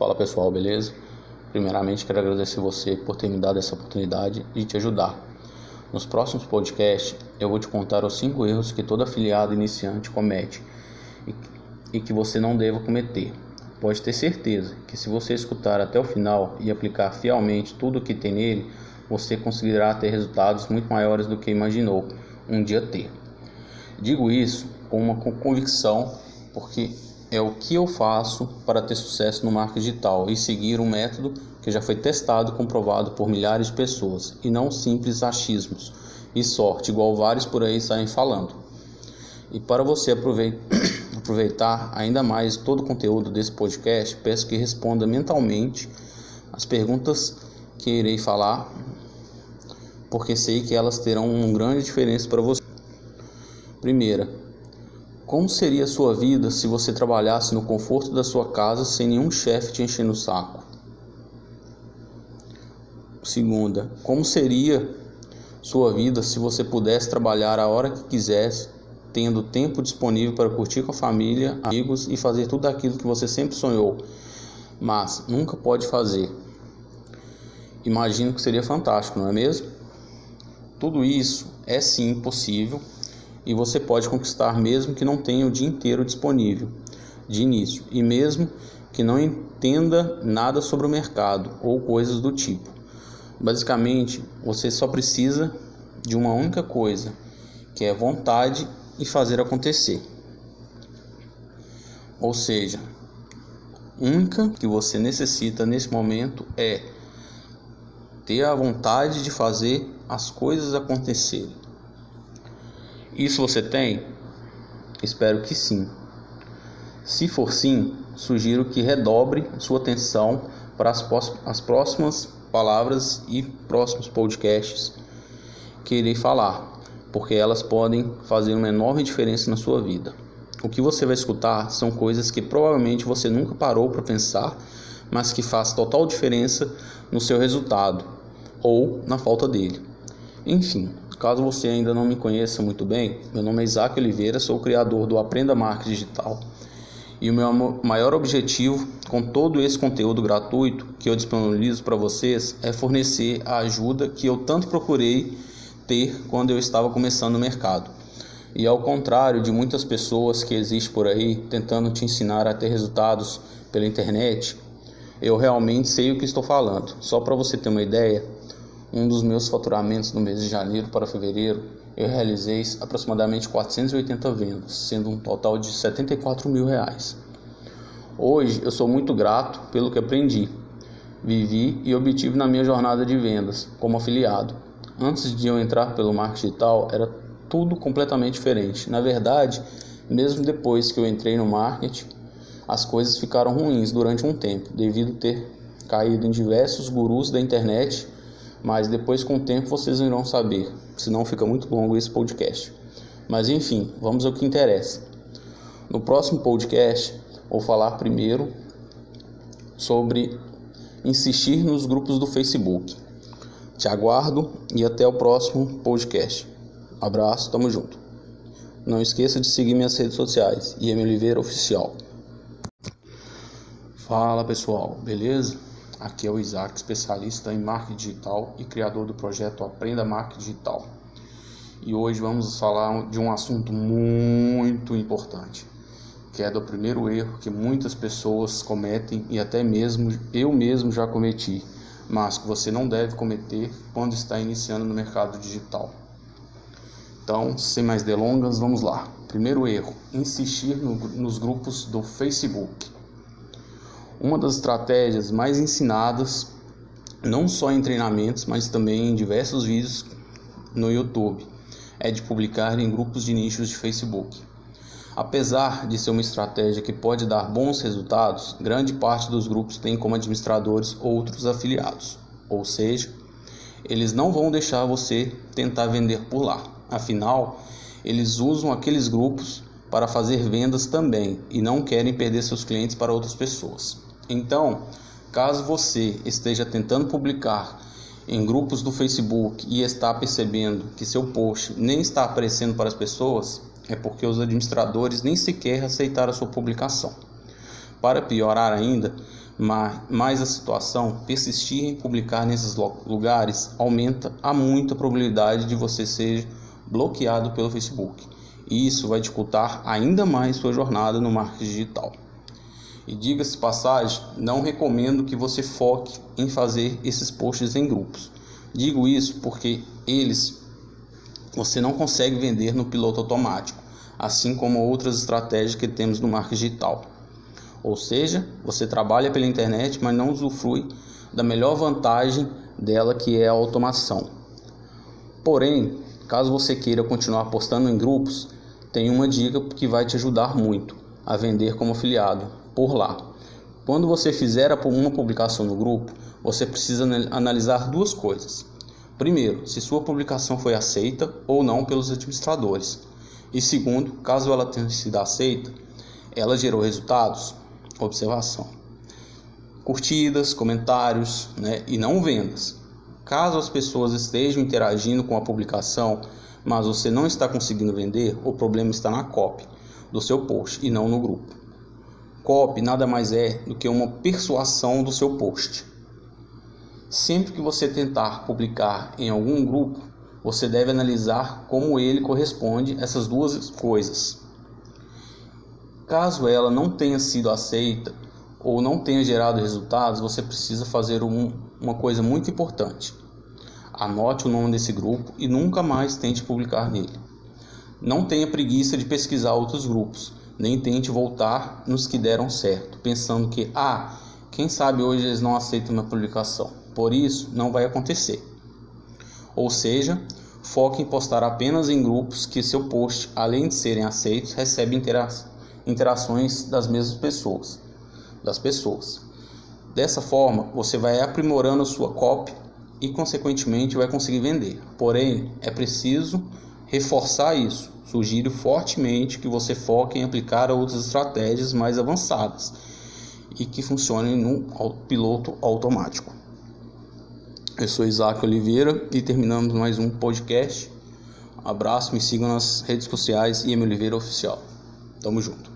Fala pessoal, beleza? Primeiramente quero agradecer você por ter me dado essa oportunidade de te ajudar. Nos próximos podcasts eu vou te contar os 5 erros que todo afiliado iniciante comete e, que você não deva cometer. Pode ter certeza que se você escutar até o final e aplicar fielmente tudo o que tem nele, você conseguirá ter resultados muito maiores do que imaginou um dia ter. Digo isso com uma convicção porque é o que eu faço para ter sucesso no marketing digital e seguir um método que já foi testado e comprovado por milhares de pessoas e não simples achismos e sorte, igual vários por aí saem falando. E para você aproveitar ainda mais todo o conteúdo desse podcast, peço que responda mentalmente as perguntas que irei falar, porque sei que elas terão uma grande diferença para você. Primeira, como seria a sua vida se você trabalhasse no conforto da sua casa sem nenhum chefe te enchendo o saco? Segunda, como seria sua vida se você pudesse trabalhar a hora que quisesse, tendo tempo disponível para curtir com a família, amigos e fazer tudo aquilo que você sempre sonhou, mas nunca pode fazer? Imagino que seria fantástico, não é mesmo? Tudo isso é sim possível e você pode conquistar mesmo que não tenha o dia inteiro disponível de início e mesmo que não entenda nada sobre o mercado ou coisas do tipo. Basicamente, você só precisa de uma única coisa, que é vontade e fazer acontecer. Ou seja, única que você necessita nesse momento é ter a vontade de fazer as coisas acontecerem. Isso você tem? Espero que sim. Se for sim, sugiro que redobre sua atenção para as, as próximas palavras e próximos podcasts que irei falar, porque elas podem fazer uma enorme diferença na sua vida. O que você vai escutar são coisas que provavelmente você nunca parou para pensar, mas que faz total diferença no seu resultado ou na falta dele. Enfim, Caso você ainda não me conheça muito bem, meu nome é Isaac Oliveira, sou o criador do Aprenda Marketing Digital. E o meu maior objetivo com todo esse conteúdo gratuito que eu disponibilizo para vocês é fornecer a ajuda que eu tanto procurei ter quando eu estava começando no mercado. E ao contrário de muitas pessoas que existem por aí tentando te ensinar a ter resultados pela internet, eu realmente sei o que estou falando. Só para você ter uma ideia, um dos meus faturamentos no mês de janeiro para fevereiro, eu realizei aproximadamente 480 vendas, sendo um total de 74 mil reais. Hoje eu sou muito grato pelo que aprendi, vivi e obtive na minha jornada de vendas como afiliado. Antes de eu entrar pelo marketing digital, era tudo completamente diferente. Na verdade, mesmo depois que eu entrei no marketing, as coisas ficaram ruins durante um tempo, devido ter caído em diversos gurus da internet mas depois com o tempo vocês irão saber, senão fica muito longo esse podcast. Mas enfim, vamos ao que interessa. No próximo podcast, vou falar primeiro sobre insistir nos grupos do Facebook. Te aguardo e até o próximo podcast. Abraço, tamo junto. Não esqueça de seguir minhas redes sociais, IM Oliveira Oficial. Fala pessoal, beleza? Aqui é o Isaac, especialista em marketing digital e criador do projeto Aprenda Marketing Digital. E hoje vamos falar de um assunto muito importante, que é do primeiro erro que muitas pessoas cometem e até mesmo eu mesmo já cometi, mas que você não deve cometer quando está iniciando no mercado digital. Então, sem mais delongas, vamos lá. Primeiro erro: insistir no, nos grupos do Facebook. Uma das estratégias mais ensinadas, não só em treinamentos, mas também em diversos vídeos no YouTube, é de publicar em grupos de nichos de Facebook. Apesar de ser uma estratégia que pode dar bons resultados, grande parte dos grupos tem como administradores outros afiliados, ou seja, eles não vão deixar você tentar vender por lá. Afinal, eles usam aqueles grupos para fazer vendas também e não querem perder seus clientes para outras pessoas. Então, caso você esteja tentando publicar em grupos do Facebook e está percebendo que seu post nem está aparecendo para as pessoas, é porque os administradores nem sequer aceitaram a sua publicação. Para piorar ainda, mais a situação persistir em publicar nesses lugares aumenta a muita probabilidade de você ser bloqueado pelo Facebook. E isso vai dificultar ainda mais sua jornada no marketing digital. E diga-se passagem, não recomendo que você foque em fazer esses posts em grupos. Digo isso porque eles você não consegue vender no piloto automático, assim como outras estratégias que temos no marketing digital. Ou seja, você trabalha pela internet, mas não usufrui da melhor vantagem dela, que é a automação. Porém, caso você queira continuar postando em grupos, tem uma dica que vai te ajudar muito a vender como afiliado por lá. Quando você fizer uma publicação no grupo, você precisa analisar duas coisas. Primeiro, se sua publicação foi aceita ou não pelos administradores. E segundo, caso ela tenha sido aceita, ela gerou resultados? observação. Curtidas, comentários né, e não vendas. Caso as pessoas estejam interagindo com a publicação, mas você não está conseguindo vender, o problema está na copy do seu post e não no grupo. Copy nada mais é do que uma persuasão do seu post. Sempre que você tentar publicar em algum grupo, você deve analisar como ele corresponde a essas duas coisas. Caso ela não tenha sido aceita ou não tenha gerado resultados, você precisa fazer um, uma coisa muito importante. Anote o nome desse grupo e nunca mais tente publicar nele. Não tenha preguiça de pesquisar outros grupos, nem tente voltar nos que deram certo, pensando que, ah, quem sabe hoje eles não aceitam minha publicação. Por isso, não vai acontecer. Ou seja, foque em postar apenas em grupos que seu post, além de serem aceitos, recebe interação interações das mesmas pessoas, das pessoas. Dessa forma, você vai aprimorando sua copy e consequentemente vai conseguir vender. Porém, é preciso reforçar isso. Sugiro fortemente que você foque em aplicar outras estratégias mais avançadas e que funcionem no piloto automático. Eu sou Isaac Oliveira e terminamos mais um podcast. Abraço, me sigam nas redes sociais e Oliveira Oficial. Tamo junto.